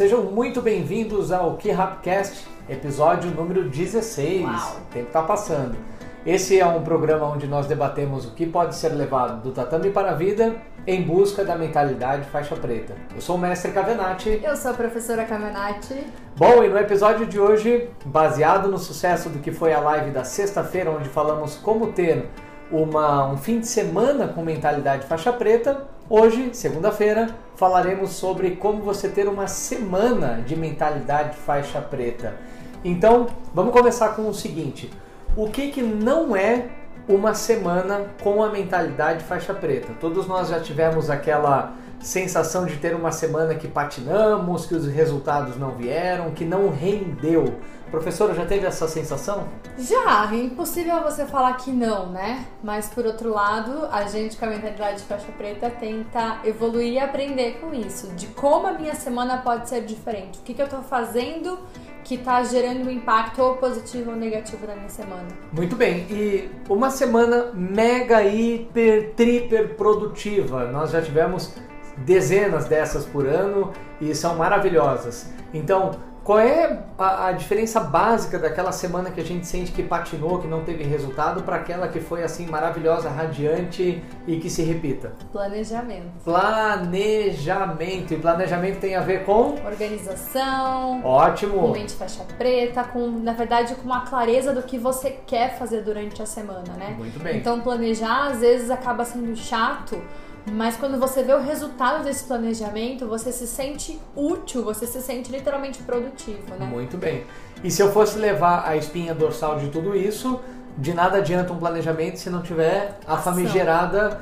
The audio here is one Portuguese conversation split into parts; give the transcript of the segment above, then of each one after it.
Sejam muito bem-vindos ao KeyRapcast, episódio número 16. Uau. O tempo está passando. Esse é um programa onde nós debatemos o que pode ser levado do tatame para a vida em busca da mentalidade faixa preta. Eu sou o mestre Cavenati. Eu sou a professora Caminati. Bom, e no episódio de hoje, baseado no sucesso do que foi a live da sexta-feira, onde falamos como ter uma, um fim de semana com mentalidade faixa preta, hoje, segunda-feira, falaremos sobre como você ter uma semana de mentalidade faixa preta. Então, vamos começar com o seguinte: o que, que não é uma semana com a mentalidade faixa preta? Todos nós já tivemos aquela sensação de ter uma semana que patinamos, que os resultados não vieram, que não rendeu. Professora, já teve essa sensação? Já, é impossível você falar que não, né? Mas por outro lado, a gente com a mentalidade faixa preta tenta evoluir e aprender com isso, de como a minha semana pode ser diferente. O que, que eu tô fazendo que tá gerando um impacto ou positivo ou negativo na minha semana. Muito bem, e uma semana mega, hiper, triper produtiva. Nós já tivemos dezenas dessas por ano e são maravilhosas. Então, qual é a, a, diferença básica daquela semana que a gente sente que patinou, que não teve resultado, para aquela que foi assim maravilhosa, radiante e que se repita? Planejamento. Planejamento. E planejamento tem a ver com? Organização. Ótimo. Com mente faixa preta, com, na verdade, com a clareza do que você quer fazer durante a semana, né? Muito bem. Então, planejar às vezes acaba sendo chato mas quando você vê o resultado desse planejamento, você se sente útil, você se sente literalmente produtivo, né? Muito bem. E se eu fosse levar a espinha dorsal de tudo isso, de nada adianta um planejamento se não tiver a Ação. famigerada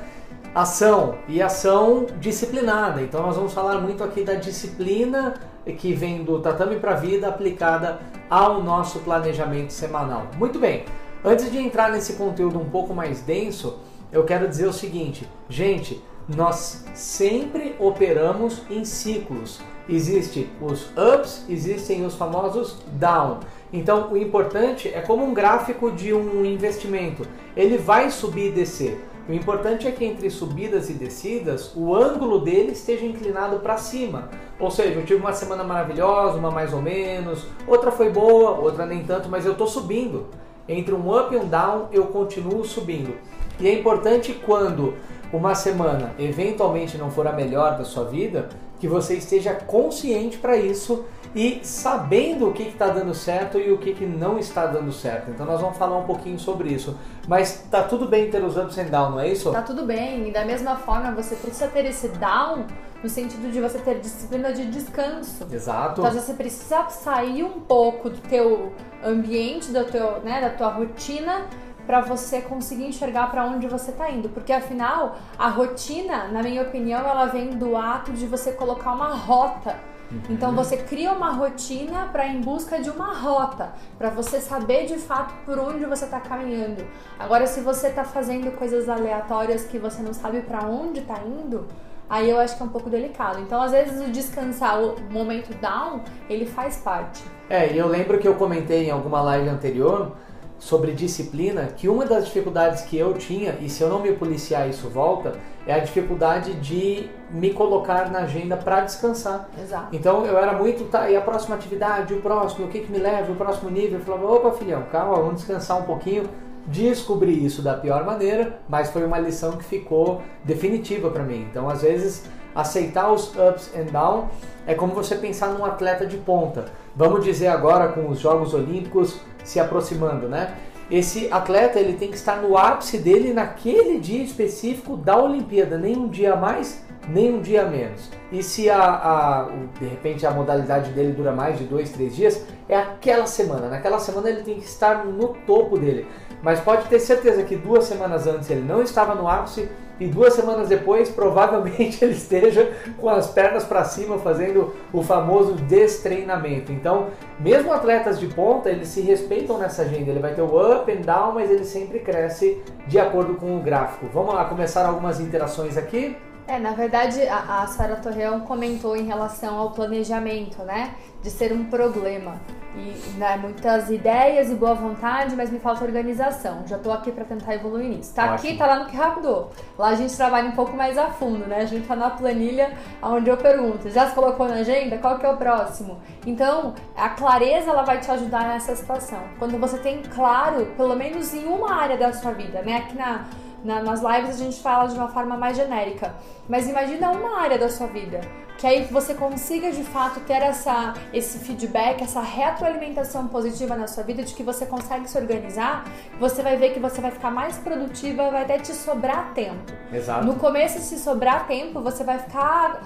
ação e ação disciplinada. Então nós vamos falar muito aqui da disciplina que vem do tatame para a vida aplicada ao nosso planejamento semanal. Muito bem. Antes de entrar nesse conteúdo um pouco mais denso, eu quero dizer o seguinte, gente, nós sempre operamos em ciclos. Existem os ups, existem os famosos down. Então, o importante é como um gráfico de um investimento. Ele vai subir e descer. O importante é que entre subidas e descidas, o ângulo dele esteja inclinado para cima. Ou seja, eu tive uma semana maravilhosa, uma mais ou menos, outra foi boa, outra nem tanto, mas eu estou subindo. Entre um up e um down, eu continuo subindo. E é importante quando uma semana eventualmente não for a melhor da sua vida, que você esteja consciente para isso e sabendo o que está dando certo e o que, que não está dando certo. Então nós vamos falar um pouquinho sobre isso. Mas tá tudo bem ter os ups and downs, não é isso? Tá tudo bem. E da mesma forma, você precisa ter esse down no sentido de você ter disciplina de descanso. Exato. Então você precisa sair um pouco do teu ambiente, do teu, né, da tua rotina para você conseguir enxergar para onde você está indo, porque afinal a rotina, na minha opinião, ela vem do ato de você colocar uma rota. Uhum. Então você cria uma rotina para em busca de uma rota, para você saber de fato por onde você está caminhando. Agora, se você está fazendo coisas aleatórias que você não sabe para onde está indo, aí eu acho que é um pouco delicado. Então, às vezes, o descansar, o momento down, ele faz parte. É, e eu lembro que eu comentei em alguma live anterior sobre disciplina, que uma das dificuldades que eu tinha, e se eu não me policiar isso volta, é a dificuldade de me colocar na agenda para descansar. Exato. Então eu era muito, tá, e a próxima atividade, o próximo, o que, que me leva, o próximo nível? Eu falava, opa filhão, calma, vamos descansar um pouquinho. Descobri isso da pior maneira, mas foi uma lição que ficou definitiva para mim. Então às vezes aceitar os ups and downs é como você pensar num atleta de ponta. Vamos dizer agora com os Jogos Olímpicos se aproximando, né? Esse atleta ele tem que estar no ápice dele naquele dia específico da Olimpíada, nem um dia mais, nem um dia menos. E se a, a, de repente a modalidade dele dura mais de dois, três dias, é aquela semana. Naquela semana ele tem que estar no topo dele. Mas pode ter certeza que duas semanas antes ele não estava no ápice e duas semanas depois provavelmente ele esteja com as pernas para cima fazendo o famoso destreinamento. Então, mesmo atletas de ponta, eles se respeitam nessa agenda. Ele vai ter o up and down, mas ele sempre cresce de acordo com o gráfico. Vamos lá começar algumas interações aqui. É, na verdade, a, a Sara Torreão comentou em relação ao planejamento, né? De ser um problema. E né, muitas ideias e boa vontade, mas me falta organização. Já tô aqui para tentar evoluir nisso. Tá aqui, tá lá no que rápido. Lá a gente trabalha um pouco mais a fundo, né? A gente tá na planilha onde eu pergunto, já se colocou na agenda? Qual que é o próximo? Então, a clareza ela vai te ajudar nessa situação. Quando você tem claro, pelo menos em uma área da sua vida, né? Aqui na na, nas lives a gente fala de uma forma mais genérica. Mas imagina uma área da sua vida que aí você consiga de fato ter essa, esse feedback, essa retroalimentação positiva na sua vida, de que você consegue se organizar, você vai ver que você vai ficar mais produtiva, vai até te sobrar tempo. Exato. No começo, se sobrar tempo, você vai ficar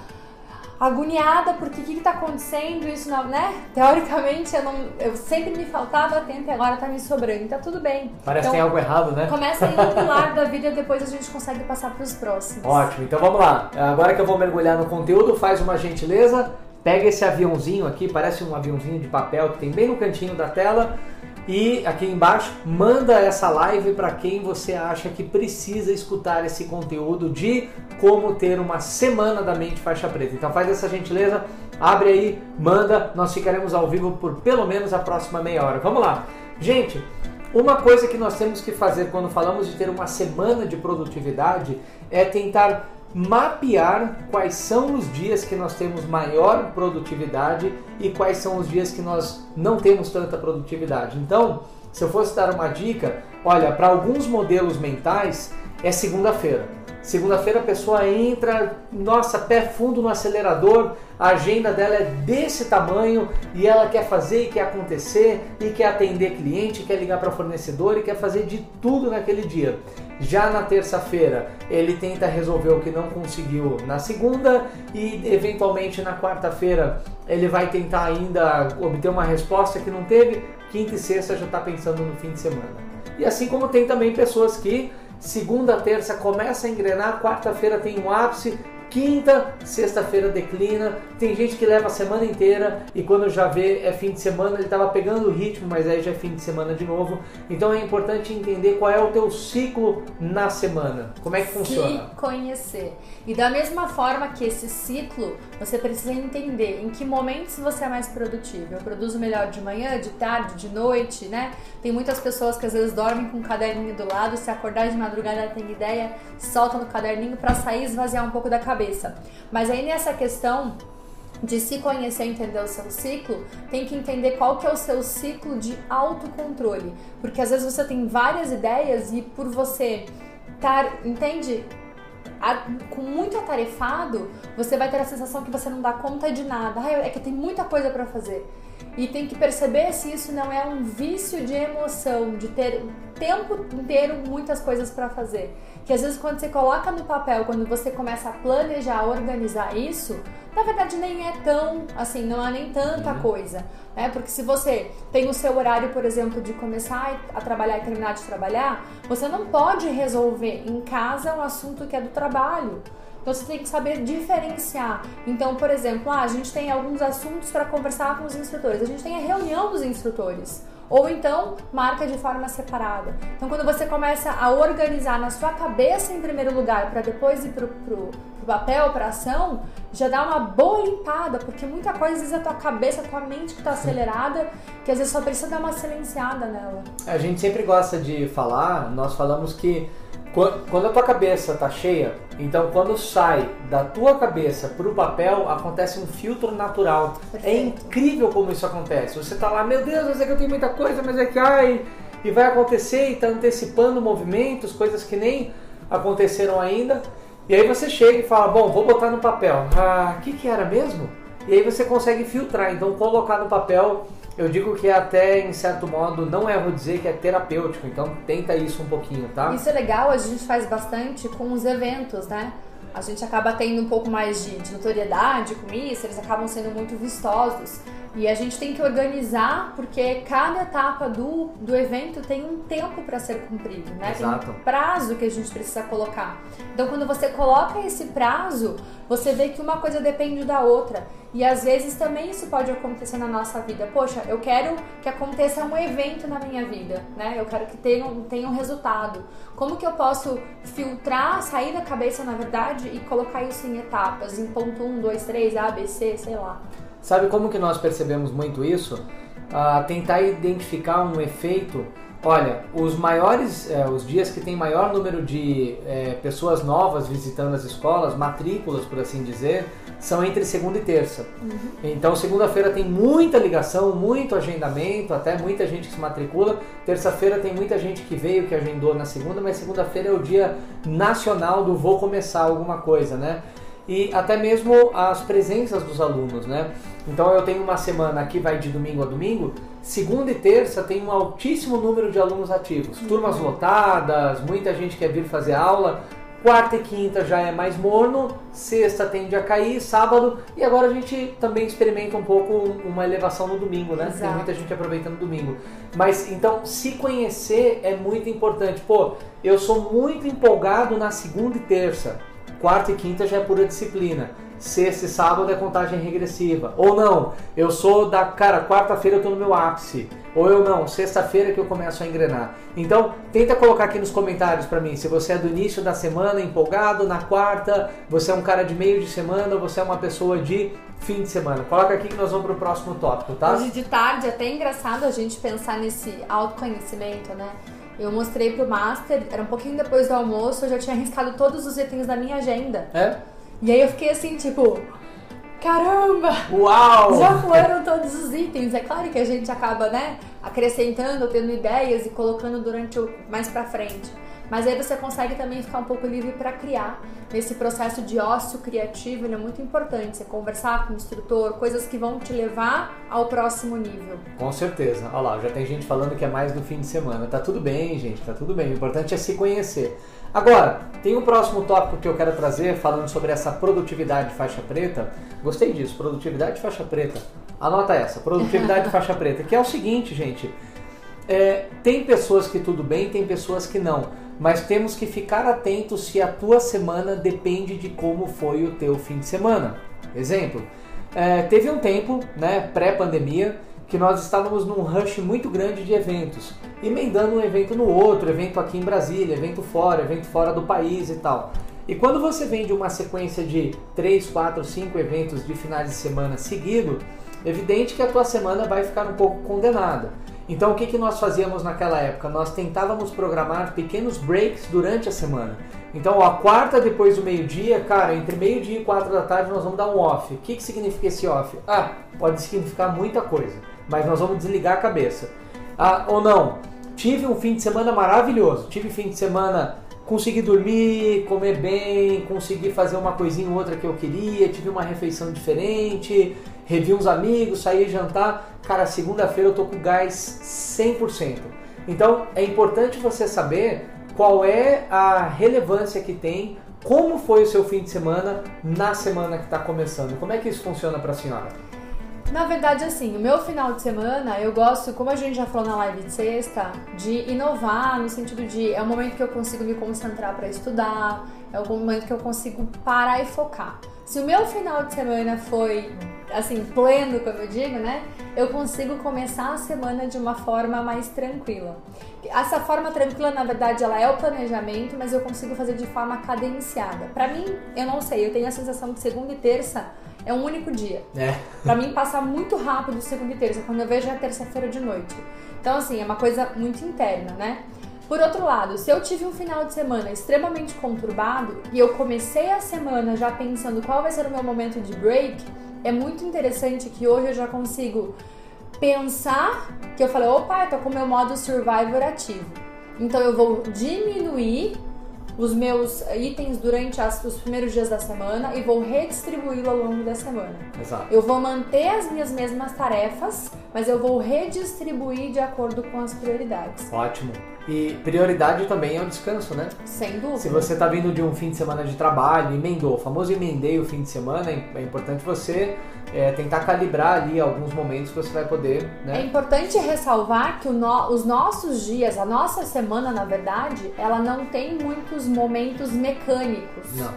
agoniada porque o que está acontecendo, isso não, né? Teoricamente eu, não, eu sempre me faltava tempo e agora está me sobrando, tá tudo bem. Parece então, que tem algo errado, né? Começa aí no pilar da vida e depois a gente consegue passar para os próximos. Ótimo, então vamos lá. Agora que eu vou mergulhar no conteúdo, faz uma gentileza, pega esse aviãozinho aqui, parece um aviãozinho de papel que tem bem no cantinho da tela e aqui embaixo, manda essa live para quem você acha que precisa escutar esse conteúdo de como ter uma semana da mente faixa preta. Então faz essa gentileza, abre aí, manda, nós ficaremos ao vivo por pelo menos a próxima meia hora. Vamos lá. Gente, uma coisa que nós temos que fazer quando falamos de ter uma semana de produtividade é tentar mapear quais são os dias que nós temos maior produtividade e quais são os dias que nós não temos tanta produtividade. Então, se eu fosse dar uma dica, olha, para alguns modelos mentais é segunda-feira. Segunda-feira a pessoa entra, nossa, pé fundo no acelerador, a agenda dela é desse tamanho e ela quer fazer e quer acontecer e quer atender cliente, quer ligar para fornecedor e quer fazer de tudo naquele dia. Já na terça-feira, ele tenta resolver o que não conseguiu na segunda e eventualmente na quarta-feira ele vai tentar ainda obter uma resposta que não teve. Quinta e sexta já está pensando no fim de semana. E assim como tem também pessoas que segunda, terça começa a engrenar, quarta-feira tem um ápice, Quinta, sexta-feira declina. Tem gente que leva a semana inteira e quando já vê é fim de semana, ele estava pegando o ritmo, mas aí já é fim de semana de novo. Então é importante entender qual é o teu ciclo na semana. Como é que funciona? Se conhecer. E da mesma forma que esse ciclo, você precisa entender em que momentos você é mais produtivo. Eu produzo melhor de manhã, de tarde, de noite, né? Tem muitas pessoas que às vezes dormem com um caderninho do lado, se acordar de madrugada tem ideia, solta no caderninho para sair esvaziar um pouco da cabeça cabeça. Mas aí nessa questão de se conhecer entender o seu ciclo, tem que entender qual que é o seu ciclo de autocontrole. Porque às vezes você tem várias ideias e por você estar, entende? com muito atarefado, você vai ter a sensação que você não dá conta de nada. Ah, é que tem muita coisa para fazer. E tem que perceber se isso não é um vício de emoção, de ter o tempo inteiro muitas coisas para fazer que às vezes quando você coloca no papel, quando você começa a planejar, organizar isso, na verdade nem é tão, assim, não há nem tanta uhum. coisa, né? Porque se você tem o seu horário, por exemplo, de começar a trabalhar e terminar de trabalhar, você não pode resolver em casa um assunto que é do trabalho. Então você tem que saber diferenciar. Então, por exemplo, ah, a gente tem alguns assuntos para conversar com os instrutores. A gente tem a reunião dos instrutores ou então marca de forma separada. Então, quando você começa a organizar na sua cabeça em primeiro lugar, para depois ir para o papel, para ação, já dá uma boa limpada, porque muita coisa às vezes é a tua cabeça, a tua mente que está acelerada, que às vezes só precisa dar uma silenciada nela. A gente sempre gosta de falar, nós falamos que quando a tua cabeça tá cheia, então quando sai da tua cabeça para o papel, acontece um filtro natural. É Perfeito. É incrível como isso acontece. Você tá lá, meu Deus, mas é que eu tenho muita coisa, mas é que ai, e vai acontecer e tá antecipando movimentos, coisas que nem aconteceram ainda. E aí você chega e fala, bom, vou botar no papel. Ah, o que que era mesmo? E aí você consegue filtrar, então colocar no papel eu digo que até, em certo modo, não erro dizer que é terapêutico, então tenta isso um pouquinho, tá? Isso é legal, a gente faz bastante com os eventos, né? A gente acaba tendo um pouco mais de, de notoriedade com isso, eles acabam sendo muito vistosos. E a gente tem que organizar porque cada etapa do, do evento tem um tempo para ser cumprido, né? Exato. Tem um prazo que a gente precisa colocar. Então, quando você coloca esse prazo, você vê que uma coisa depende da outra. E às vezes também isso pode acontecer na nossa vida. Poxa, eu quero que aconteça um evento na minha vida, né? Eu quero que tenha, tenha um resultado. Como que eu posso filtrar, sair da cabeça, na verdade, e colocar isso em etapas, em ponto 1, 2, 3, A, B, C, sei lá. Sabe como que nós percebemos muito isso? uh, tentar identificar um efeito. Olha, os maiores, eh, os dias que tem maior número de eh, pessoas novas visitando as escolas, matrículas por assim dizer, são entre segunda e terça. Uhum. Então, segunda-feira tem muita ligação, muito agendamento, até muita gente que se matricula. Terça-feira tem muita gente que veio, que agendou na segunda, mas segunda-feira é o dia nacional do vou começar alguma coisa, né? E até mesmo as presenças dos alunos, né? Então eu tenho uma semana que vai de domingo a domingo, segunda e terça tem um altíssimo número de alunos ativos, turmas lotadas, muita gente quer vir fazer aula, Quarta e quinta já é mais morno, sexta tende a cair, sábado, e agora a gente também experimenta um pouco uma elevação no domingo, né? Exato. Tem muita gente aproveitando o domingo. Mas então, se conhecer é muito importante. Pô, eu sou muito empolgado na segunda e terça. Quarta e quinta já é pura disciplina sexta e sábado é contagem regressiva. Ou não, eu sou da. Cara, quarta-feira eu tô no meu ápice. Ou eu não, sexta-feira que eu começo a engrenar. Então, tenta colocar aqui nos comentários para mim se você é do início da semana empolgado, na quarta, você é um cara de meio de semana ou você é uma pessoa de fim de semana. Coloca aqui que nós vamos pro próximo tópico, tá? Hoje de tarde é até engraçado a gente pensar nesse autoconhecimento, né? Eu mostrei pro Master, era um pouquinho depois do almoço, eu já tinha arriscado todos os itens da minha agenda. É? E aí eu fiquei assim, tipo, caramba! Uau! Já foram todos os itens. É claro que a gente acaba, né, acrescentando, tendo ideias e colocando durante o mais para frente. Mas aí você consegue também ficar um pouco livre para criar. Nesse processo de ócio criativo, ele é muito importante. Você conversar com o instrutor, coisas que vão te levar ao próximo nível. Com certeza. Olha lá, já tem gente falando que é mais no fim de semana. Tá tudo bem, gente, tá tudo bem. O importante é se conhecer. Agora, tem um próximo tópico que eu quero trazer falando sobre essa produtividade faixa preta. Gostei disso, produtividade faixa preta. Anota essa, produtividade faixa preta, que é o seguinte, gente. É, tem pessoas que tudo bem, tem pessoas que não, mas temos que ficar atentos se a tua semana depende de como foi o teu fim de semana. Exemplo, é, teve um tempo, né, pré-pandemia, que nós estávamos num rush muito grande de eventos, emendando um evento no outro, evento aqui em Brasília, evento fora, evento fora do país e tal. E quando você vem de uma sequência de 3, 4, 5 eventos de finais de semana seguido, evidente que a tua semana vai ficar um pouco condenada. Então o que, que nós fazíamos naquela época? Nós tentávamos programar pequenos breaks durante a semana. Então a quarta depois do meio-dia, cara, entre meio-dia e quatro da tarde nós vamos dar um off. O que, que significa esse off? Ah, pode significar muita coisa mas nós vamos desligar a cabeça. Ah, ou não, tive um fim de semana maravilhoso, tive fim de semana, consegui dormir, comer bem, consegui fazer uma coisinha ou outra que eu queria, tive uma refeição diferente, revi uns amigos, saí jantar. Cara, segunda-feira eu tô com gás 100%. Então é importante você saber qual é a relevância que tem, como foi o seu fim de semana na semana que está começando. Como é que isso funciona para a senhora? Na verdade, assim, o meu final de semana, eu gosto, como a gente já falou na live de sexta, de inovar no sentido de é o momento que eu consigo me concentrar para estudar, é o momento que eu consigo parar e focar. Se o meu final de semana foi assim, pleno, como eu digo, né? Eu consigo começar a semana de uma forma mais tranquila. Essa forma tranquila, na verdade, ela é o planejamento, mas eu consigo fazer de forma cadenciada. Para mim, eu não sei, eu tenho a sensação que segunda e terça é um único dia. É. Pra mim passa muito rápido segunda e terça, quando eu vejo é terça-feira de noite. Então, assim, é uma coisa muito interna, né? Por outro lado, se eu tive um final de semana extremamente conturbado e eu comecei a semana já pensando qual vai ser o meu momento de break, é muito interessante que hoje eu já consigo pensar que eu falei, opa, eu tô com o meu modo survivor ativo. Então eu vou diminuir os meus itens durante as, os primeiros dias da semana e vou redistribuí-lo ao longo da semana. Exato. Eu vou manter as minhas mesmas tarefas, mas eu vou redistribuir de acordo com as prioridades. Ótimo. E prioridade também é o descanso, né? Sem dúvida. Se você está vindo de um fim de semana de trabalho, emendou, o famoso emendei o fim de semana, é importante você é, tentar calibrar ali alguns momentos que você vai poder. Né? É importante ressalvar que no, os nossos dias, a nossa semana, na verdade, ela não tem muitos momentos mecânicos. Não.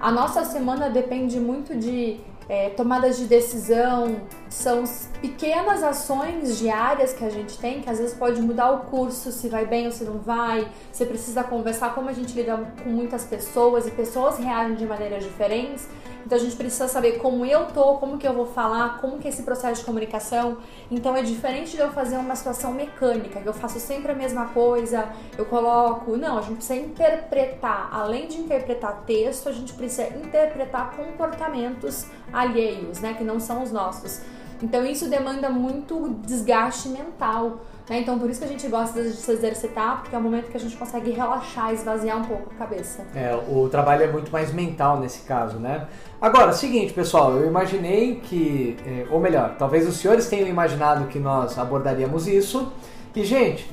A nossa semana depende muito de é, tomadas de decisão, são pequenas ações diárias que a gente tem que às vezes pode mudar o curso, se vai bem ou se não vai. Você precisa conversar como a gente lida com muitas pessoas e pessoas reagem de maneiras diferentes. Então a gente precisa saber como eu tô, como que eu vou falar, como que é esse processo de comunicação. Então é diferente de eu fazer uma situação mecânica, que eu faço sempre a mesma coisa, eu coloco. Não, a gente precisa interpretar. Além de interpretar texto, a gente precisa interpretar comportamentos alheios, né? Que não são os nossos. Então isso demanda muito desgaste mental. Né? Então por isso que a gente gosta de se exercitar, porque é o momento que a gente consegue relaxar, esvaziar um pouco a cabeça. É, o trabalho é muito mais mental nesse caso, né? Agora, seguinte, pessoal, eu imaginei que, é, ou melhor, talvez os senhores tenham imaginado que nós abordaríamos isso. E, gente,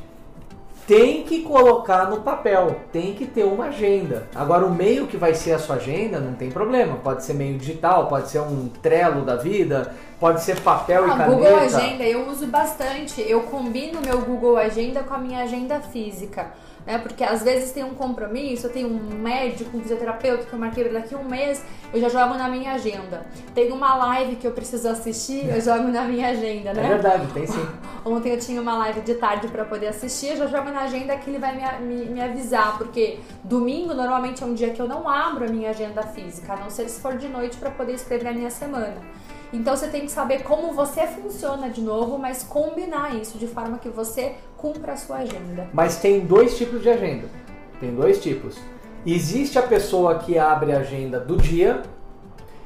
tem que colocar no papel, tem que ter uma agenda. Agora, o meio que vai ser a sua agenda não tem problema. Pode ser meio digital, pode ser um trelo da vida, pode ser papel ah, e caneta. Google Agenda eu uso bastante. Eu combino meu Google Agenda com a minha agenda física né? Porque às vezes tem um compromisso, eu tenho um médico, um fisioterapeuta que eu marquei daqui a um mês, eu já jogo na minha agenda. Tem uma live que eu preciso assistir, eu jogo na minha agenda, né? É verdade, tem sim. Ontem eu tinha uma live de tarde para poder assistir, eu já jogo na agenda que ele vai me, me, me, avisar, porque domingo normalmente é um dia que eu não abro a minha agenda física, a não ser se for de noite para poder escrever a minha semana. Então você tem que saber como você funciona de novo, mas combinar isso de forma que você cumpra a sua agenda. Mas tem dois tipos de agenda. Tem dois tipos. Existe a pessoa que abre a agenda do dia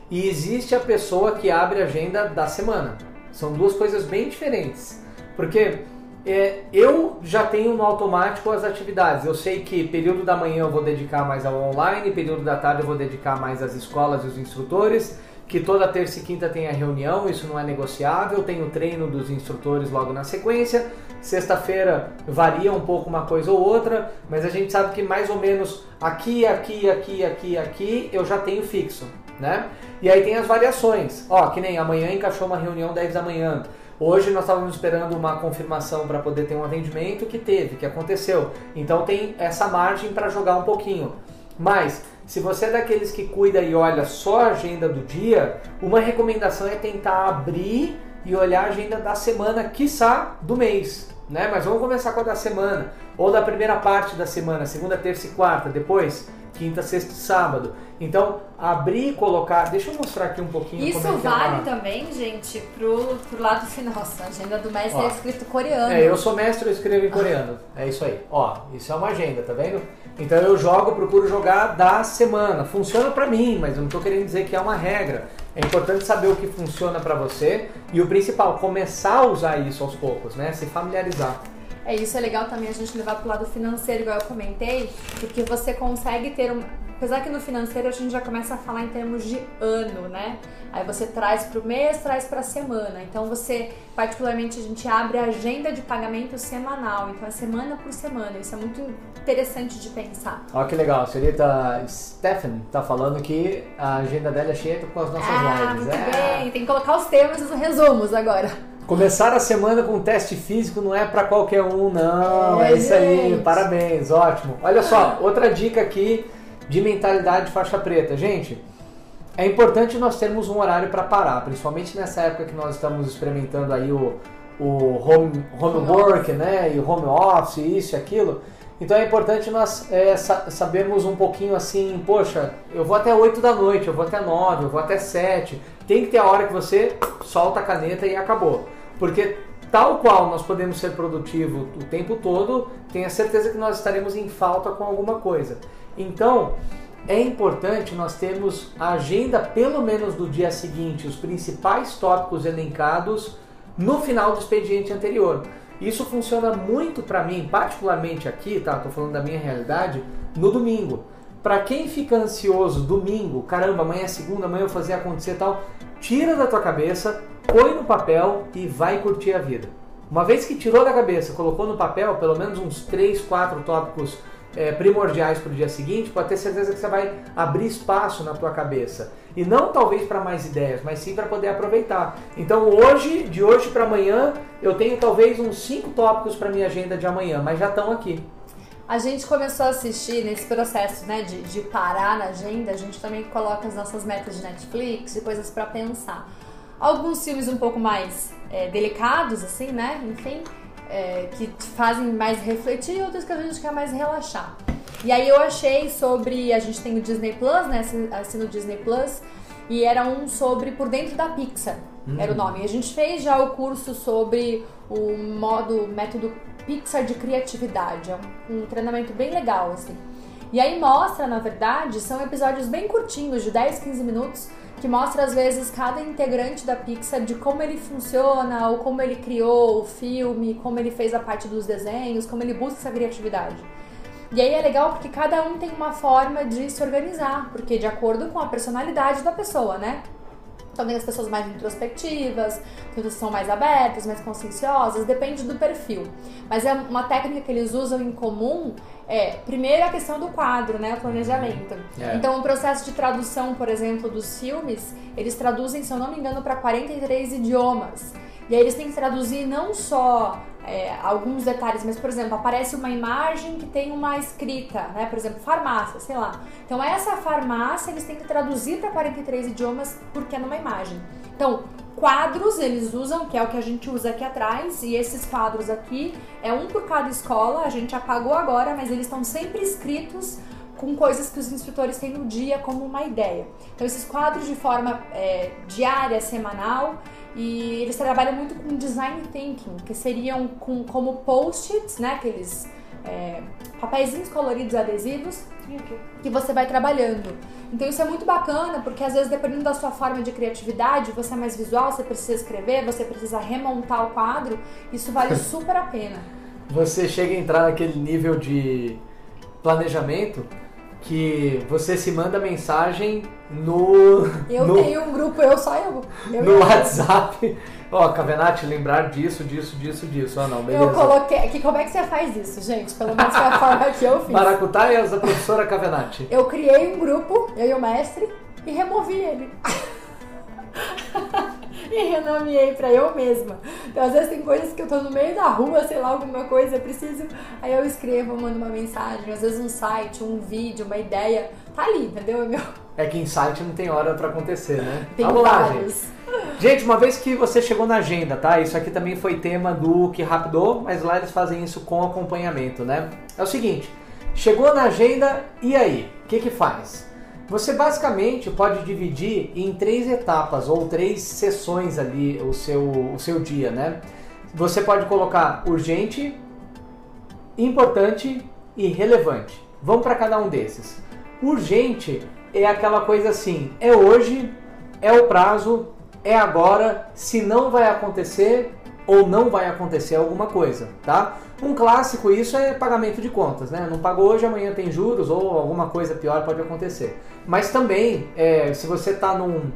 e existe a pessoa que abre a agenda da semana. São duas coisas bem diferentes. Porque é, eu já tenho no automático as atividades. Eu sei que período da manhã eu vou dedicar mais ao online, período da tarde eu vou dedicar mais às escolas e os instrutores que toda terça e quinta tem a reunião, isso não é negociável, tem o treino dos instrutores logo na sequência. Sexta-feira varia um pouco uma coisa ou outra, mas a gente sabe que mais ou menos aqui, aqui, aqui, aqui, aqui eu já tenho fixo, né? E aí tem as variações. Ó, que nem amanhã encaixou uma reunião 10 da manhã. Hoje nós estávamos esperando uma confirmação para poder ter um atendimento que teve, que aconteceu. Então tem essa margem para jogar um pouquinho. Mas se você é daqueles que cuida e olha só a agenda do dia, uma recomendação é tentar abrir e olhar a agenda da semana, quiçá do mês. Né? Mas vamos começar com a da semana, ou da primeira parte da semana, segunda, terça e quarta, depois quinta, sexta e sábado. Então, abrir e colocar. Deixa eu mostrar aqui um pouquinho. Isso é vale também, gente, pro, pro lado final. Nossa, a agenda do mestre Ó, é escrito coreano. É, eu sou mestre, eu escrevo em coreano. É isso aí. Ó, isso é uma agenda, tá vendo? Então eu jogo, procuro jogar da semana. Funciona para mim, mas eu não estou querendo dizer que é uma regra. É importante saber o que funciona para você e o principal, começar a usar isso aos poucos, né? Se familiarizar. É isso é legal também a gente levar para o lado financeiro, igual eu comentei, porque você consegue ter um, Apesar que no financeiro a gente já começa a falar em termos de ano, né? Aí você traz para o mês, traz para a semana. Então você, particularmente, a gente abre a agenda de pagamento semanal. Então é semana por semana. Isso é muito interessante de pensar. Olha que legal. A senhorita Stephen tá falando que a agenda dela é cheia com as nossas ah, lives. Muito é. bem. Tem que colocar os termos e os resumos agora. Começar a semana com um teste físico não é para qualquer um, não. É, é isso aí. Parabéns, ótimo. Olha só, outra dica aqui de mentalidade faixa preta. Gente, é importante nós termos um horário para parar, principalmente nessa época que nós estamos experimentando aí o, o home, home work, né, e o home office, isso e aquilo. Então é importante nós é, sabermos um pouquinho assim, poxa, eu vou até 8 da noite, eu vou até 9, eu vou até 7. Tem que ter a hora que você solta a caneta e acabou. Porque tal qual nós podemos ser produtivos o tempo todo, tenha certeza que nós estaremos em falta com alguma coisa. Então, é importante nós termos a agenda, pelo menos do dia seguinte, os principais tópicos elencados no final do expediente anterior. Isso funciona muito para mim, particularmente aqui, tá? Tô falando da minha realidade, no domingo. Para quem fica ansioso domingo, caramba, amanhã é segunda, amanhã eu vou fazer acontecer tal, tira da tua cabeça, põe no papel e vai curtir a vida. Uma vez que tirou da cabeça, colocou no papel pelo menos uns 3, 4 tópicos é, primordiais para o dia seguinte, pode ter certeza que você vai abrir espaço na tua cabeça. E não talvez para mais ideias, mas sim para poder aproveitar. Então hoje, de hoje para amanhã, eu tenho talvez uns cinco tópicos para minha agenda de amanhã, mas já estão aqui. A gente começou a assistir nesse processo né, de, de parar na agenda, a gente também coloca as nossas metas de Netflix e coisas para pensar. Alguns filmes um pouco mais é, delicados, assim, né? Enfim, é, que te fazem mais refletir e outras que a gente quer mais relaxar. E aí eu achei sobre. A gente tem o Disney Plus, né? Assino o Disney Plus. e era um sobre por dentro da Pixar, Hum. era o nome. E a gente fez já o curso sobre o modo, método Pixar de criatividade. É um, um treinamento bem legal, assim. E aí mostra, na verdade, são episódios bem curtinhos, de 10, 15 minutos, que mostra às vezes cada integrante da Pixar de como ele funciona, ou como ele criou o filme, como ele fez a parte dos desenhos, como ele busca essa criatividade. E aí é legal porque cada um tem uma forma de se organizar, porque de acordo com a personalidade da pessoa, né? Tem as pessoas mais introspectivas, outras que são mais abertas, mais conscienciosas, depende do perfil. Mas é uma técnica que eles usam em comum é, primeiro a questão do quadro, né, o planejamento. É. Então o processo de tradução, por exemplo, dos filmes, eles traduzem, se eu não me engano, para 43 idiomas. E aí eles têm que traduzir não só é, alguns detalhes, mas, por exemplo, aparece uma imagem que tem uma escrita, né? Por exemplo, farmácia, sei lá. Então, essa farmácia eles têm que traduzir para 43 idiomas porque é numa imagem. Então, quadros eles usam, que é o que a gente usa aqui atrás, e esses quadros aqui é um por cada escola, a gente apagou agora, mas eles estão sempre escritos com coisas que os instrutores têm no dia como uma ideia. Então, esses quadros de forma é, diária, semanal, e eles trabalham muito com design thinking, que seriam com, como post-its, né? Aqueles é, papeizinhos coloridos adesivos que você vai trabalhando. Então isso é muito bacana, porque às vezes dependendo da sua forma de criatividade, você é mais visual, você precisa escrever, você precisa remontar o quadro, isso vale super a pena. Você chega a entrar naquele nível de planejamento que você se manda mensagem no. Eu no, tenho um grupo, eu só eu. no. WhatsApp. Ó, Cavenati, lembrar disso, disso, disso, disso. Ah, não, beleza. Eu coloquei. Que, como é que você faz isso, gente? Pelo menos foi a forma que eu fiz. Maracutaias da professora Cavenati. Eu criei um grupo, eu e o mestre, e removi ele. e renomeei pra eu mesma. Então, às vezes tem coisas que eu tô no meio da rua, sei lá, alguma coisa, eu preciso. Aí eu escrevo, mando uma mensagem, às vezes um site, um vídeo, uma ideia. Tá ali, entendeu? Meu, É que em site não tem hora pra acontecer, né? tem Vamos lá, gente. Gente, uma vez que você chegou na agenda, tá? Isso aqui também foi tema do Que Rapidou, mas lá eles fazem isso com acompanhamento, né? É o seguinte, chegou na agenda, e aí? O que que faz? Você basicamente pode dividir em três etapas ou três sessões ali o seu, o seu dia, né? Você pode colocar urgente, importante e relevante. Vamos para cada um desses. Urgente é aquela coisa assim, é hoje, é o prazo, é agora, se não vai acontecer ou não vai acontecer alguma coisa, tá? Um clássico isso é pagamento de contas, né? Não pagou hoje, amanhã tem juros ou alguma coisa pior pode acontecer. Mas também, é, se você está num,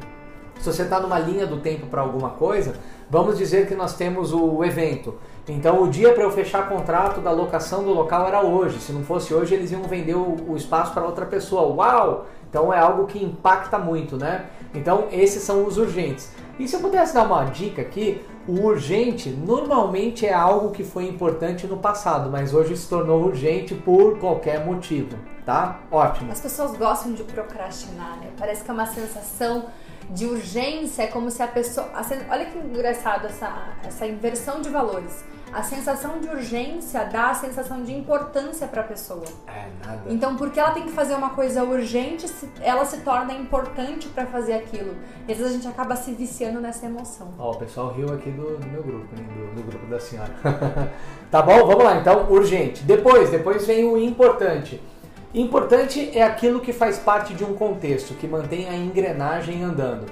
se você está numa linha do tempo para alguma coisa, vamos dizer que nós temos o evento. Então o dia para eu fechar contrato da locação do local era hoje. Se não fosse hoje, eles iam vender o, o espaço para outra pessoa. Uau! Então é algo que impacta muito, né? Então esses são os urgentes. E se eu pudesse dar uma dica aqui, o urgente normalmente é algo que foi importante no passado, mas hoje se tornou urgente por qualquer motivo, tá? Ótimo. As pessoas gostam de procrastinar, né? Parece que é uma sensação de urgência, é como se a pessoa. a sen- olha que engraçado essa, essa inversão de valores. A sensação de urgência dá a sensação de importância para a pessoa. É nada. Então, porque ela tem que fazer uma coisa urgente, se- ela se torna importante para fazer aquilo. E às vezes a gente acaba se viciando nessa emoção. Ó, o pessoal riu aqui do, do meu grupo, hein? Do, do grupo da senhora. tá bom? Vamos lá, então, urgente. Depois, depois vem o importante. Importante é aquilo que faz parte de um contexto, que mantém a engrenagem andando.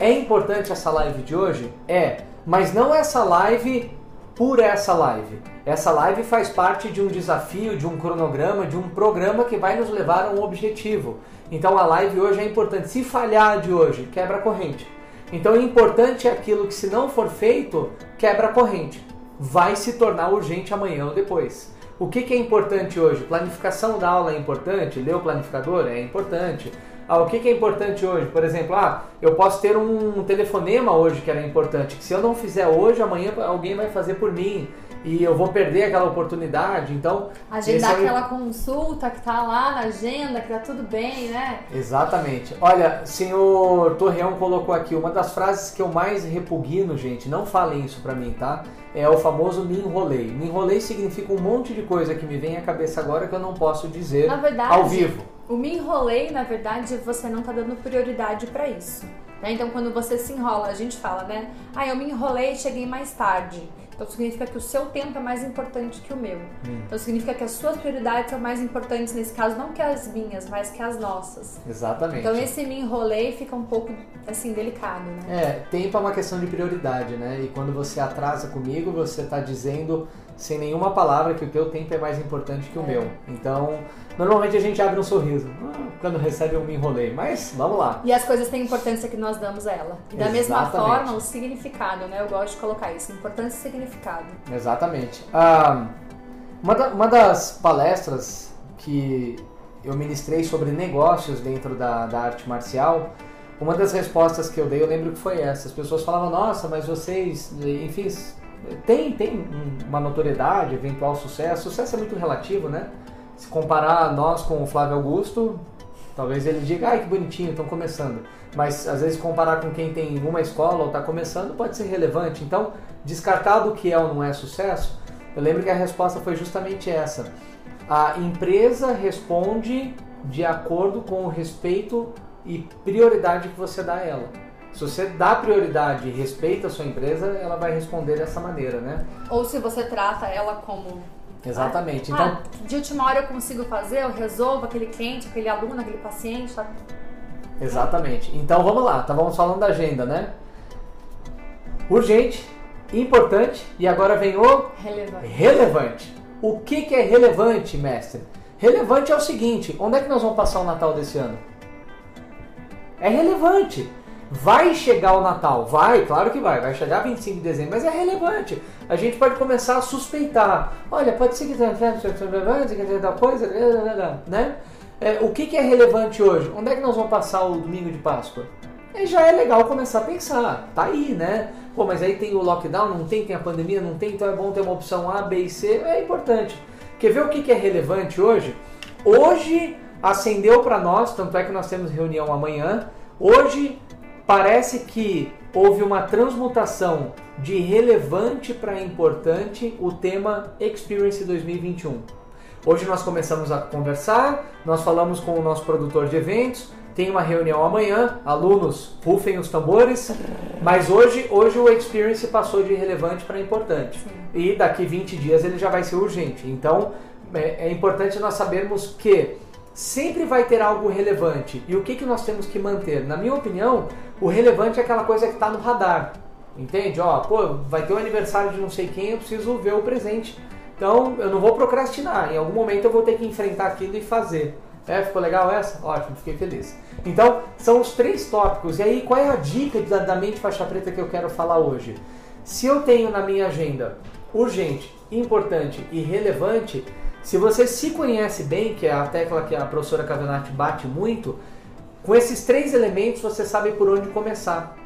É importante essa live de hoje? É, mas não essa live por essa live. Essa live faz parte de um desafio, de um cronograma, de um programa que vai nos levar a um objetivo. Então a live hoje é importante. Se falhar de hoje, quebra a corrente. Então importante é aquilo que se não for feito, quebra a corrente. Vai se tornar urgente amanhã ou depois. O que, que é importante hoje? Planificação da aula é importante? Ler o planificador é importante. Ah, o que, que é importante hoje? Por exemplo, ah, eu posso ter um telefonema hoje que era importante, que se eu não fizer hoje, amanhã alguém vai fazer por mim e eu vou perder aquela oportunidade. Então, Agendar é aquela consulta que tá lá na agenda, que tá tudo bem, né? Exatamente. Olha, senhor Torreão colocou aqui uma das frases que eu mais repugno, gente. Não falem isso pra mim, tá? É o famoso me enrolei. Me enrolei significa um monte de coisa que me vem à cabeça agora que eu não posso dizer Na verdade, ao vivo. O me enrolei, na verdade, você não tá dando prioridade para isso. Né? Então, quando você se enrola, a gente fala, né? Ah, eu me enrolei e cheguei mais tarde. Então, significa que o seu tempo é mais importante que o meu. Hum. Então, significa que as suas prioridades são mais importantes nesse caso, não que as minhas, mas que as nossas. Exatamente. Então, esse me enrolei fica um pouco, assim, delicado, né? É, tempo é uma questão de prioridade, né? E quando você atrasa comigo, você está dizendo sem nenhuma palavra que o teu tempo é mais importante que o é. meu. Então, normalmente a gente abre um sorriso ah, quando recebe um me enrolei, mas vamos lá. E as coisas têm importância que nós damos a ela. E da Exatamente. mesma forma, o significado, né? Eu gosto de colocar isso, importância e significado. Exatamente. Ah, uma, da, uma das palestras que eu ministrei sobre negócios dentro da, da arte marcial, uma das respostas que eu dei, eu lembro que foi essa. As pessoas falavam, nossa, mas vocês, enfim, tem, tem uma notoriedade, eventual sucesso. Sucesso é muito relativo, né? Se comparar nós com o Flávio Augusto, talvez ele diga, ai que bonitinho, estão começando. Mas às vezes comparar com quem tem uma escola ou está começando pode ser relevante. Então, descartado o que é ou não é sucesso, eu lembro que a resposta foi justamente essa. A empresa responde de acordo com o respeito e prioridade que você dá a ela. Se você dá prioridade e respeita a sua empresa, ela vai responder dessa maneira, né? Ou se você trata ela como Exatamente. Ah, então, ah, de última hora eu consigo fazer, eu resolvo aquele cliente, aquele aluno, aquele paciente, tá? Exatamente. Então vamos lá, estávamos falando da agenda, né? Urgente, importante e agora vem o relevante. relevante. O que, que é relevante, mestre? Relevante é o seguinte: onde é que nós vamos passar o Natal desse ano? É relevante. Vai chegar o Natal? Vai, claro que vai. Vai chegar 25 de dezembro, mas é relevante. A gente pode começar a suspeitar. Olha, pode ser que tenha tal coisa, né? É, o que, que é relevante hoje? Onde é que nós vamos passar o domingo de Páscoa? Aí já é legal começar a pensar. Tá aí, né? Pô, mas aí tem o lockdown, não tem, tem a pandemia, não tem, então é bom ter uma opção A, B e C. É importante. Quer ver o que, que é relevante hoje? Hoje acendeu para nós, tanto é que nós temos reunião amanhã. Hoje parece que houve uma transmutação de relevante para importante o tema Experience 2021. Hoje nós começamos a conversar, nós falamos com o nosso produtor de eventos, tem uma reunião amanhã, alunos rufem os tambores, mas hoje, hoje o Experience passou de relevante para importante. E daqui 20 dias ele já vai ser urgente. Então é, é importante nós sabermos que sempre vai ter algo relevante. E o que, que nós temos que manter? Na minha opinião, o relevante é aquela coisa que está no radar. Entende? Ó, pô, vai ter o aniversário de não sei quem, eu preciso ver o presente. Então, eu não vou procrastinar. Em algum momento eu vou ter que enfrentar aquilo e fazer. É, ficou legal essa? Ótimo, fiquei feliz. Então, são os três tópicos. E aí, qual é a dica da, da mente faixa preta que eu quero falar hoje? Se eu tenho na minha agenda urgente, importante e relevante, se você se conhece bem, que é a tecla que a professora Cavenati bate muito, com esses três elementos você sabe por onde começar.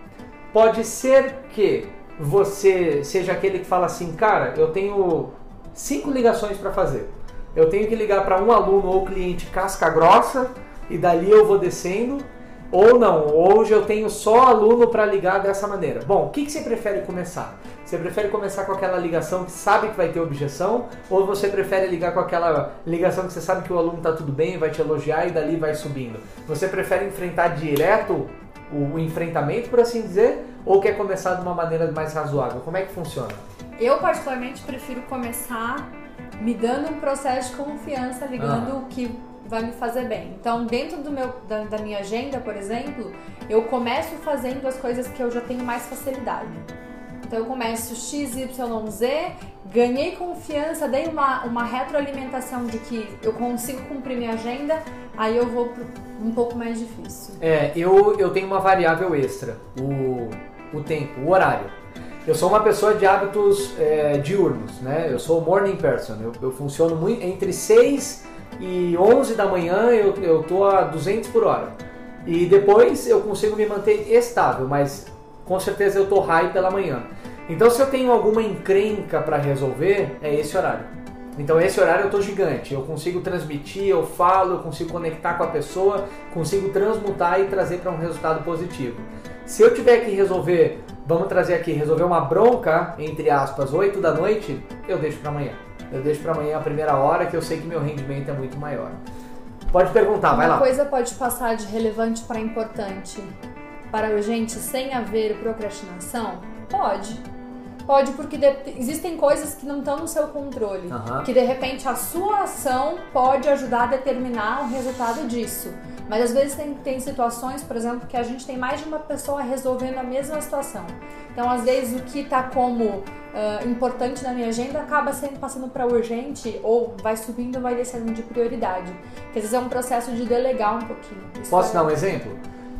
Pode ser que você seja aquele que fala assim, cara, eu tenho cinco ligações para fazer. Eu tenho que ligar para um aluno ou cliente casca grossa e dali eu vou descendo. Ou não, hoje eu tenho só aluno para ligar dessa maneira. Bom, o que, que você prefere começar? Você prefere começar com aquela ligação que sabe que vai ter objeção? Ou você prefere ligar com aquela ligação que você sabe que o aluno está tudo bem, vai te elogiar e dali vai subindo? Você prefere enfrentar direto o enfrentamento, por assim dizer? Ou quer começar de uma maneira mais razoável? Como é que funciona? Eu, particularmente, prefiro começar me dando um processo de confiança, ligando ah. o que vai me fazer bem. Então, dentro do meu, da, da minha agenda, por exemplo, eu começo fazendo as coisas que eu já tenho mais facilidade. Então eu começo XYZ, ganhei confiança, dei uma, uma retroalimentação de que eu consigo cumprir minha agenda, aí eu vou um pouco mais difícil. É, eu, eu tenho uma variável extra, o, o tempo, o horário. Eu sou uma pessoa de hábitos é, diurnos, né? Eu sou morning person, eu, eu funciono muito entre 6 e 11 da manhã eu, eu tô a 200 por hora. E depois eu consigo me manter estável, mas com certeza eu tô high pela manhã. Então se eu tenho alguma encrenca para resolver, é esse horário. Então esse horário eu tô gigante, eu consigo transmitir, eu falo, eu consigo conectar com a pessoa, consigo transmutar e trazer para um resultado positivo. Se eu tiver que resolver, vamos trazer aqui, resolver uma bronca, entre aspas, 8 da noite, eu deixo para amanhã. Eu deixo para amanhã a primeira hora que eu sei que meu rendimento é muito maior. Pode perguntar, Uma vai lá. coisa pode passar de relevante para importante para urgente sem haver procrastinação? Pode. Pode porque de- existem coisas que não estão no seu controle. Que de repente a sua ação pode ajudar a determinar o resultado disso. Mas às vezes tem, tem situações, por exemplo, que a gente tem mais de uma pessoa resolvendo a mesma situação. Então, às vezes, o que está como ah, importante na minha agenda acaba sendo passando para urgente ou vai subindo, vai descendo de prioridade. Que às vezes é um processo de delegar um pouquinho. Isso Posso é- dar um exemplo?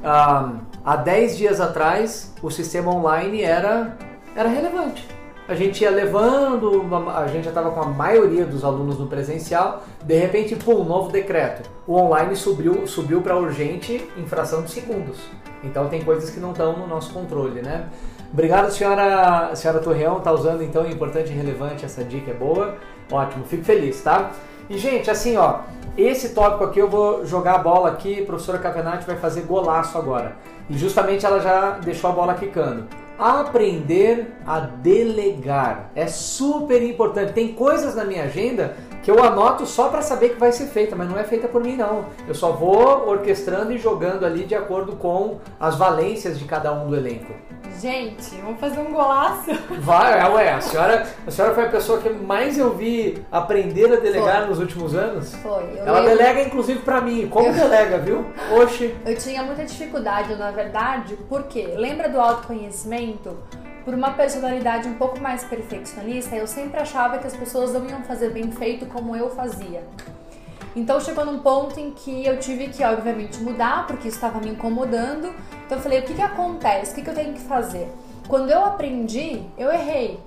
Ah, há 10 dias atrás, o sistema online era, era relevante. A gente ia levando, a gente já estava com a maioria dos alunos no presencial, de repente, pum, novo decreto. O online subiu, subiu para urgente em fração de segundos. Então tem coisas que não estão no nosso controle, né? Obrigado, senhora, senhora Torreão, tá usando então importante e relevante, essa dica é boa. Ótimo, fico feliz, tá? E gente, assim, ó, esse tópico aqui eu vou jogar a bola aqui, a professora Cavenati vai fazer golaço agora. E justamente ela já deixou a bola quicando. Aprender a delegar é super importante. Tem coisas na minha agenda que eu anoto só para saber que vai ser feita, mas não é feita por mim não. Eu só vou orquestrando e jogando ali de acordo com as valências de cada um do elenco. Gente, vamos fazer um golaço. Vai, é, ué, a senhora, a senhora foi a pessoa que mais eu vi aprender a delegar Foi. nos últimos anos. Foi. Eu Ela lembro- delega inclusive pra mim. Como delega, viu? Oxe. Eu tinha muita dificuldade, na verdade, porque lembra do autoconhecimento? Por uma personalidade um pouco mais perfeccionista, eu sempre achava que as pessoas não iam fazer bem feito como eu fazia. Então chegou num ponto em que eu tive que, obviamente, mudar, porque isso estava me incomodando. Então eu falei: o que, que acontece? O que, que eu tenho que fazer? Quando eu aprendi, eu errei.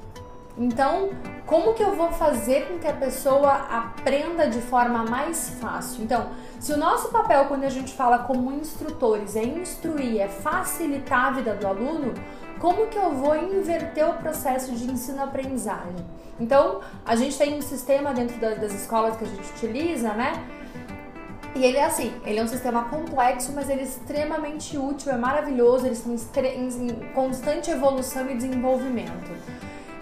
Então, como que eu vou fazer com que a pessoa aprenda de forma mais fácil? Então, se o nosso papel quando a gente fala como instrutores é instruir, é facilitar a vida do aluno, como que eu vou inverter o processo de ensino-aprendizagem? Então, a gente tem um sistema dentro da- das escolas que a gente utiliza, né? E ele é assim, ele é um sistema complexo, mas ele é extremamente útil, é maravilhoso, eles estão em constante evolução e desenvolvimento.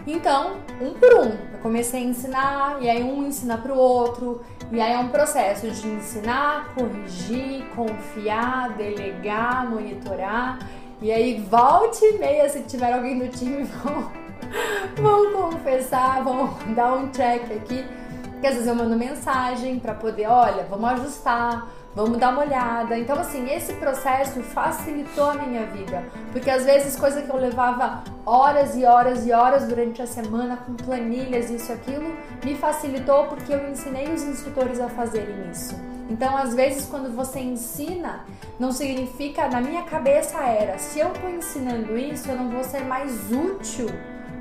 Então, um por um, eu comecei a ensinar, e aí um ensina para o outro, e aí é um processo de ensinar, corrigir, confiar, delegar, monitorar, e aí volte e meia, se tiver alguém do time, vão, vão confessar, vão dar um check aqui, porque às vezes eu mando mensagem para poder, olha, vamos ajustar, vamos dar uma olhada. Então, assim, esse processo facilitou a minha vida, porque às vezes coisa que eu levava horas e horas e horas durante a semana com planilhas, isso e aquilo, me facilitou porque eu ensinei os instrutores a fazerem isso. Então, às vezes, quando você ensina, não significa, na minha cabeça era, se eu estou ensinando isso, eu não vou ser mais útil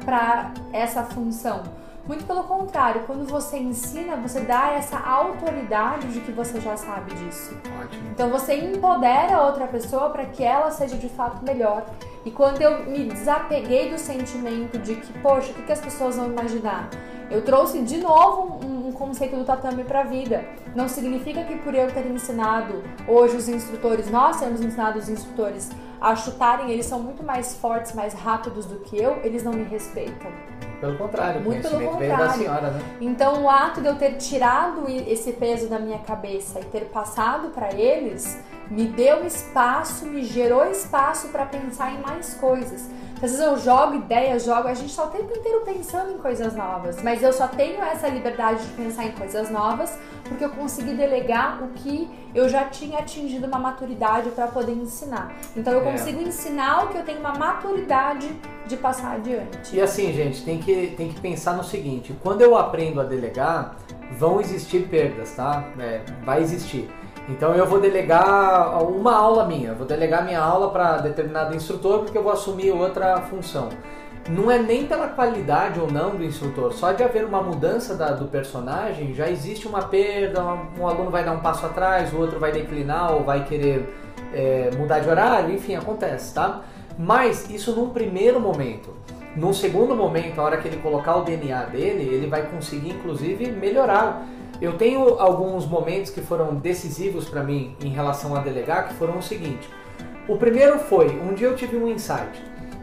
para essa função. Muito pelo contrário, quando você ensina, você dá essa autoridade de que você já sabe disso. Ótimo. Então você empodera a outra pessoa para que ela seja de fato melhor. E quando eu me desapeguei do sentimento de que, poxa, o que, que as pessoas vão imaginar? Eu trouxe de novo um, um conceito do tatame para a vida. Não significa que por eu ter ensinado hoje os instrutores, nós temos ensinado os instrutores a chutarem, eles são muito mais fortes, mais rápidos do que eu, eles não me respeitam. Pelo contrário, Muito pelo veio da contrário. senhora, né? Então, o ato de eu ter tirado esse peso da minha cabeça e ter passado para eles me deu espaço, me gerou espaço para pensar em mais coisas. Às vezes eu jogo ideias, jogo, a gente está o tempo inteiro pensando em coisas novas, mas eu só tenho essa liberdade de pensar em coisas novas porque eu consegui delegar o que eu já tinha atingido uma maturidade para poder ensinar. Então eu É. consigo ensinar o que eu tenho uma maturidade de passar adiante. E assim, gente, tem que, tem que pensar no seguinte: quando eu aprendo a delegar, vão existir perdas, tá? É, vai existir. Então eu vou delegar uma aula minha, vou delegar minha aula para determinado instrutor porque eu vou assumir outra função. Não é nem pela qualidade ou não do instrutor, só de haver uma mudança da- do personagem já existe uma perda, um, aluno vai dar um passo atrás, o outro vai declinar ou vai querer é, mudar de horário, enfim, acontece, tá? Mas isso num primeiro momento. Num segundo momento, a hora que ele colocar o DNA dele, ele vai conseguir inclusive melhorar. Eu tenho alguns momentos que foram decisivos para mim em relação a delegar, que foram o seguinte. O primeiro foi, um dia eu tive um insight.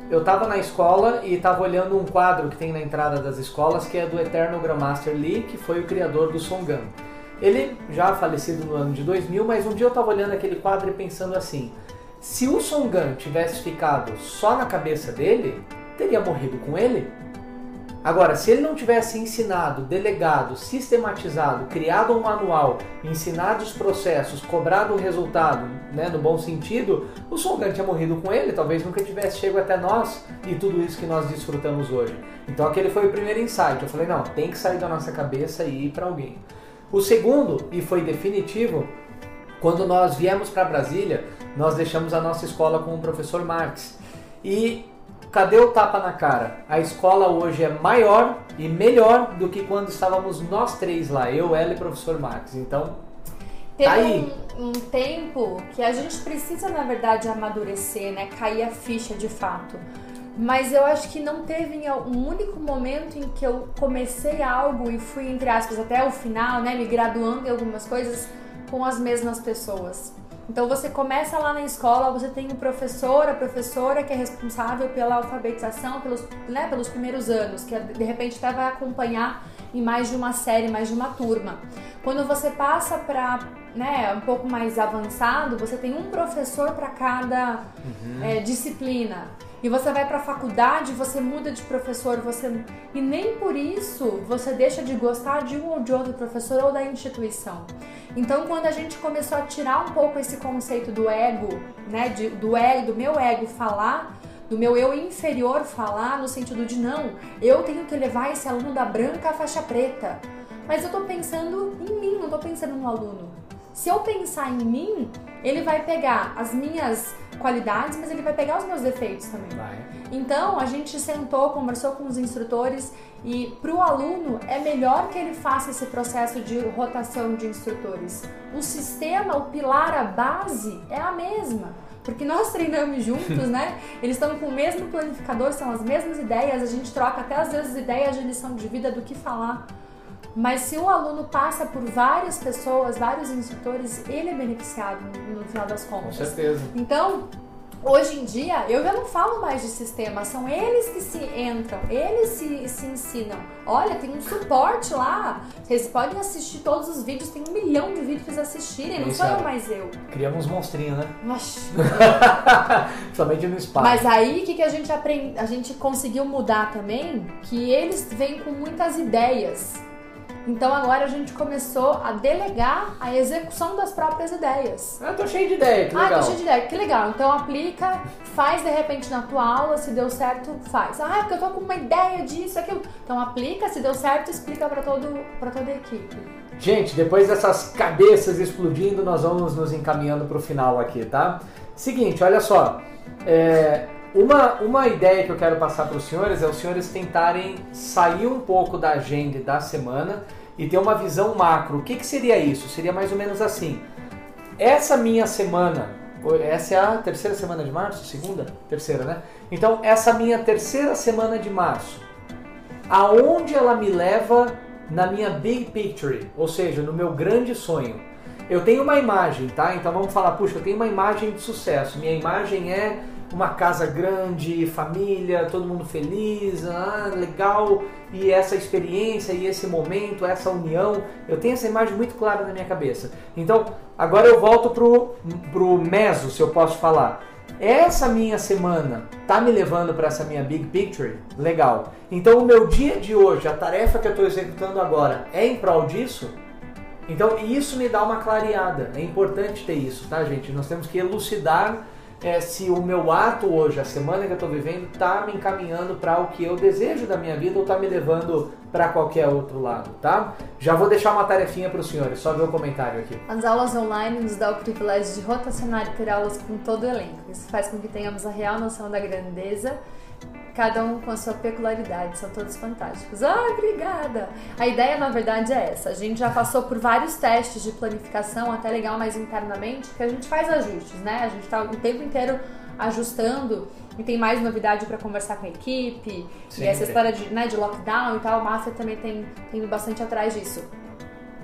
Eu estava na escola e estava olhando um quadro que tem na entrada das escolas, que é do eterno Grandmaster Lee, que foi o criador do Songan. Ele já falecido no ano de 2000, mas um dia eu estava olhando aquele quadro e pensando assim: se o Songan tivesse ficado só na cabeça dele, teria morrido com ele? Agora, se ele não tivesse ensinado, delegado, sistematizado, criado um manual, ensinado os processos, cobrado o resultado, né, no bom sentido, o Songan tinha morrido com ele, talvez nunca tivesse chegado até nós e tudo isso que nós desfrutamos hoje. Então aquele foi o primeiro insight. Eu falei, não, tem que sair da nossa cabeça e ir para alguém. O segundo, e foi definitivo, quando nós viemos para Brasília, nós deixamos a nossa escola com o professor Marx. E cadê o tapa na cara? A escola hoje é maior e melhor do que quando estávamos nós três lá, eu, ela e o professor Marx. Então, Teve tá aí. um, um tempo que a gente precisa, na verdade, amadurecer, né? Cair a ficha de fato. Mas eu acho que não teve um único momento em que eu comecei algo e fui, entre aspas, até o final, né? Me graduando em algumas coisas com as mesmas pessoas. Então você começa lá na escola, você tem o professor, a professora que é responsável pela alfabetização, pelos, né, pelos primeiros anos, que de repente até vai acompanhar em mais de uma série, mais de uma turma. Quando você passa para né, um pouco mais avançado, você tem um professor para cada uhum. é, disciplina. E você vai para a faculdade, você muda de professor, você e nem por isso você deixa de gostar de um ou de outro professor ou da instituição. Então, quando a gente começou a tirar um pouco esse conceito do ego, né, de, do ego, do meu ego falar, do meu eu inferior falar no sentido de não, eu tenho que levar esse aluno da branca à faixa preta. Mas eu tô pensando em mim, não tô pensando no aluno. Se eu pensar em mim, ele vai pegar as minhas qualidades, mas ele vai pegar os meus defeitos também. Vai. Então a gente sentou, conversou com os instrutores e para o aluno é melhor que ele faça esse processo de rotação de instrutores. O sistema, o pilar, a base é a mesma. Porque nós treinamos juntos, né? Eles estão com o mesmo planificador, são as mesmas ideias, a gente troca até às vezes ideias de lição de vida do que falar. Mas se o aluno passa por várias pessoas, vários instrutores, ele é beneficiado no, final das contas. Com certeza. Então, Hoje em dia, eu já não falo mais de sistema, são eles que se entram, eles se, se ensinam. Olha, tem um suporte lá, vocês podem assistir todos os vídeos, tem um milhão de vídeos pra vocês assistirem, não sou eu mais eu. Criamos uns monstrinhos, né? Nossa. Somente no espaço. Mas aí, o que, que a gente aprende, a gente conseguiu mudar também? Que eles vêm com muitas ideias. Então agora a gente começou a delegar a execução das próprias ideias. Ah, tô cheio de ideia, que legal. Ah, tô cheio de ideia, que legal. Então aplica, faz de repente na tua aula, se deu certo, faz. Ah, porque eu tô com uma ideia disso, aquilo. Então aplica, se deu certo, explica para todo para toda a equipe. Gente, depois dessas cabeças explodindo, nós vamos nos encaminhando para o final aqui, tá? Seguinte, olha só. É, uma, uma ideia que eu quero passar para os senhores é os senhores tentarem sair um pouco da agenda da semana e ter uma visão macro. O que, que seria isso? Seria mais ou menos assim. Essa minha semana, essa é a terceira semana de março? Segunda? Terceira, né? Então, essa minha terceira semana de março, aonde ela me leva na minha big picture, ou seja, no meu grande sonho. Eu tenho uma imagem, tá? Então vamos falar, puxa, eu tenho uma imagem de sucesso. Minha imagem é uma casa grande, família, todo mundo feliz, ah, legal, e essa experiência e esse momento, essa união, eu tenho essa imagem muito clara na minha cabeça. Então, agora eu volto pro, pro meso, se eu posso falar. Essa minha semana tá me levando para essa minha big picture? Legal. Então, o meu dia de hoje, a tarefa que eu estou executando agora, é em prol disso? Então, isso me dá uma clareada. É importante ter isso, tá, gente? Nós temos que elucidar é, se o meu ato hoje, a semana que eu estou vivendo, está me encaminhando para o que eu desejo da minha vida ou está me levando para qualquer outro lado, tá? Já vou deixar uma tarefinha para os senhores, só ver o comentário aqui. As aulas online nos dá o privilégio de rotacionar e ter aulas com todo o elenco. Isso faz com que tenhamos a real noção da grandeza cada um com a sua peculiaridade, são todos fantásticos. Ah, obrigada! A ideia, na verdade, é essa. A gente já passou por vários testes de planificação, até legal mais internamente, que a gente faz ajustes, né? A gente está o tempo inteiro ajustando e tem mais novidade para conversar com a equipe. Sim, e essa história de, né, de lockdown e tal, o Master também tem, tem ido bastante atrás disso.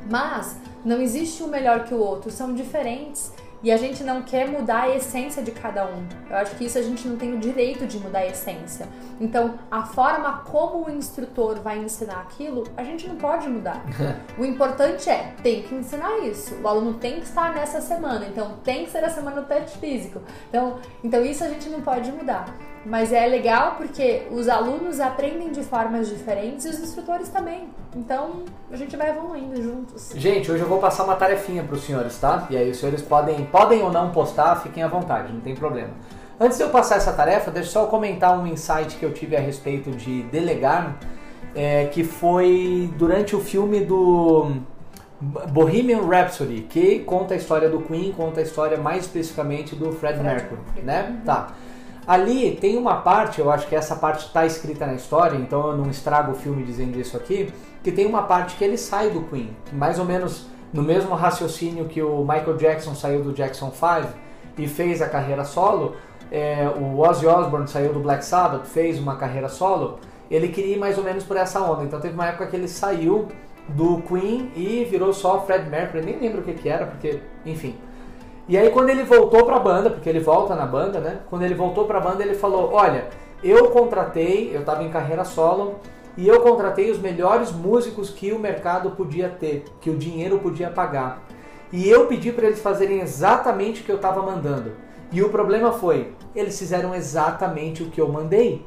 Mas não existe um melhor que o outro, são diferentes e a gente não quer mudar a essência de cada um. Eu acho que isso a gente não tem o direito de mudar a essência. Então, a forma como o instrutor vai ensinar aquilo, a gente não pode mudar. o importante é, tem que ensinar isso. O aluno tem que estar nessa semana, então tem que ser a semana do teste físico. Então, então isso a gente não pode mudar. Mas é legal porque os alunos aprendem de formas diferentes e os instrutores também. Então a gente vai evoluindo juntos. Gente, hoje eu vou passar uma tarefinha para os senhores, tá? E aí os senhores podem, podem ou não postar, fiquem à vontade, não tem problema. Antes de eu passar essa tarefa, deixa eu só comentar um insight que eu tive a respeito de delegar, é, que foi durante o filme do Bohemian Rhapsody, que conta a história do Queen, conta a história mais especificamente do Fred, Fred Mercury, né? Uhum. Tá. Ali tem uma parte, eu acho que essa parte está escrita na história, então eu não estrago o filme dizendo isso aqui, que tem uma parte que ele sai do Queen, mais ou menos no mesmo raciocínio que o Michael Jackson saiu do Jackson 5 e fez a carreira solo, é, o Ozzy Osbourne saiu do Black Sabbath, fez uma carreira solo, ele queria ir mais ou menos por essa onda. Então teve uma época que ele saiu do Queen e virou só Fred Mercury, nem lembro o que, que era, porque, enfim. E aí quando ele voltou para a banda, porque ele volta na banda, né? Quando ele voltou para a banda, ele falou: "Olha, eu contratei, eu estava em carreira solo, e eu contratei os melhores músicos que o mercado podia ter, que o dinheiro podia pagar. E eu pedi para eles fazerem exatamente o que eu estava mandando. E o problema foi, eles fizeram exatamente o que eu mandei.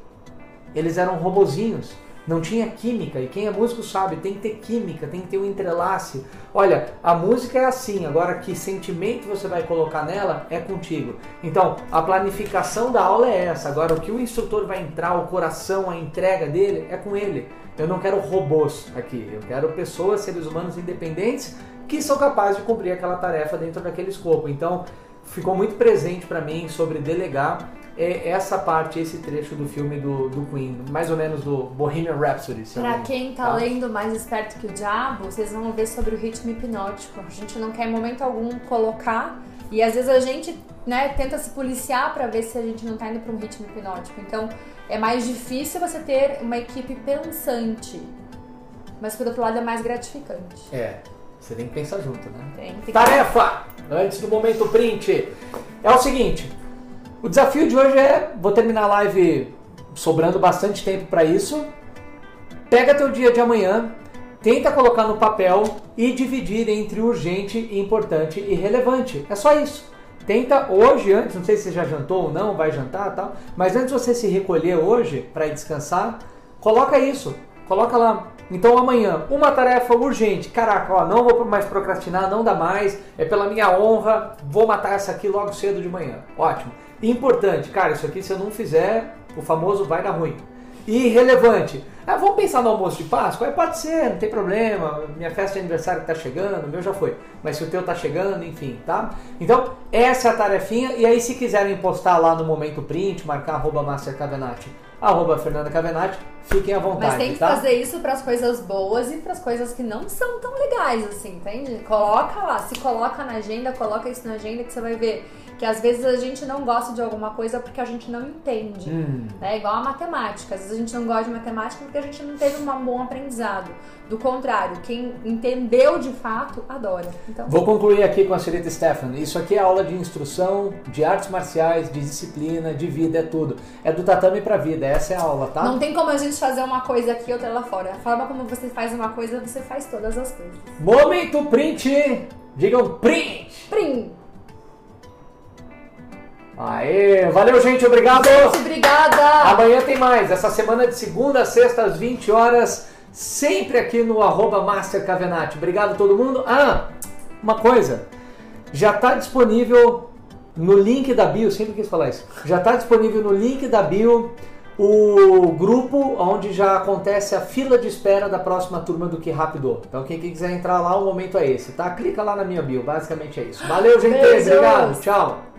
Eles eram robozinhos não tinha química. E quem é músico sabe, tem que ter química, tem que ter um entrelace. Olha, a música é assim, agora que sentimento você vai colocar nela é contigo. Então, a planificação da aula é essa. Agora, o que o instrutor vai entrar, o coração, a entrega dele é com ele. Eu não quero robôs aqui, eu quero pessoas, seres humanos independentes que são capazes de cumprir aquela tarefa dentro daquele escopo. Então, ficou muito presente para mim sobre delegar é essa parte, esse trecho do filme do, do Queen, mais ou menos do Bohemian Rhapsody. Pra quem tá, tá lendo Mais Esperto que o Diabo, vocês vão ver sobre o ritmo hipnótico. A gente não quer em momento algum colocar e às vezes a gente né, tenta se policiar para ver se a gente não tá indo para um ritmo hipnótico. Então é mais difícil você ter uma equipe pensante, mas por outro lado é mais gratificante. É, você tem que pensar junto, né? Tem, tem Tarefa! Antes do momento print. É o seguinte, o desafio de hoje é, vou terminar a live sobrando bastante tempo para isso. Pega teu dia de amanhã, tenta colocar no papel e dividir entre urgente, importante e relevante. É só isso. Tenta hoje, antes, não sei se você já jantou ou não, vai jantar tal, mas antes de você se recolher hoje para descansar, coloca isso. Coloca lá. Então amanhã, uma tarefa urgente. Caraca, ó, não vou mais procrastinar, não dá mais. É pela minha honra, vou matar essa aqui logo cedo de manhã. Ótimo. Importante, cara, isso aqui se eu não fizer, o famoso vai dar ruim. Irrelevante. Ah, vamos pensar no almoço de Páscoa? É, pode ser, não tem problema. Minha festa de aniversário está chegando, o meu já foi. Mas se o teu está chegando, enfim, tá? Então, essa é a tarefinha. E aí, se quiserem postar lá no momento print, marcar arroba mastercavenati, arroba Fernanda fiquem à vontade. Mas tem que tá? fazer isso para as coisas boas e para as coisas que não são tão legais, assim, entende? Coloca lá, se coloca na agenda, coloca isso na agenda que você vai ver que às vezes a gente não gosta de alguma coisa porque a gente não entende. Hum. É igual a matemática. Às vezes a gente não gosta de matemática porque a gente não teve um bom aprendizado. Do contrário, quem entendeu de fato, adora. Então... Vou concluir aqui com a senhorita Stephanie. Isso aqui é aula de instrução, de artes marciais, de disciplina, de vida, é tudo. É do tatame pra vida, essa é a aula, tá? Não tem como a gente fazer uma coisa aqui e outra lá fora. A forma como você faz uma coisa, você faz todas as coisas. Momento print! Digam print! Print! Aê, valeu gente, obrigado. Gente, obrigada. Amanhã tem mais. Essa semana de segunda a sexta às 20 horas, sempre aqui no arroba Master. Obrigado todo mundo. Ah, uma coisa, já está disponível no link da bio, sempre quis falar isso. Já está disponível no link da bio o grupo onde já acontece a fila de espera da próxima turma do Que Rápido. Então quem quiser entrar lá, o momento é esse, tá? Clica lá na minha bio, basicamente é isso. Valeu, gente, Beijos. obrigado, tchau.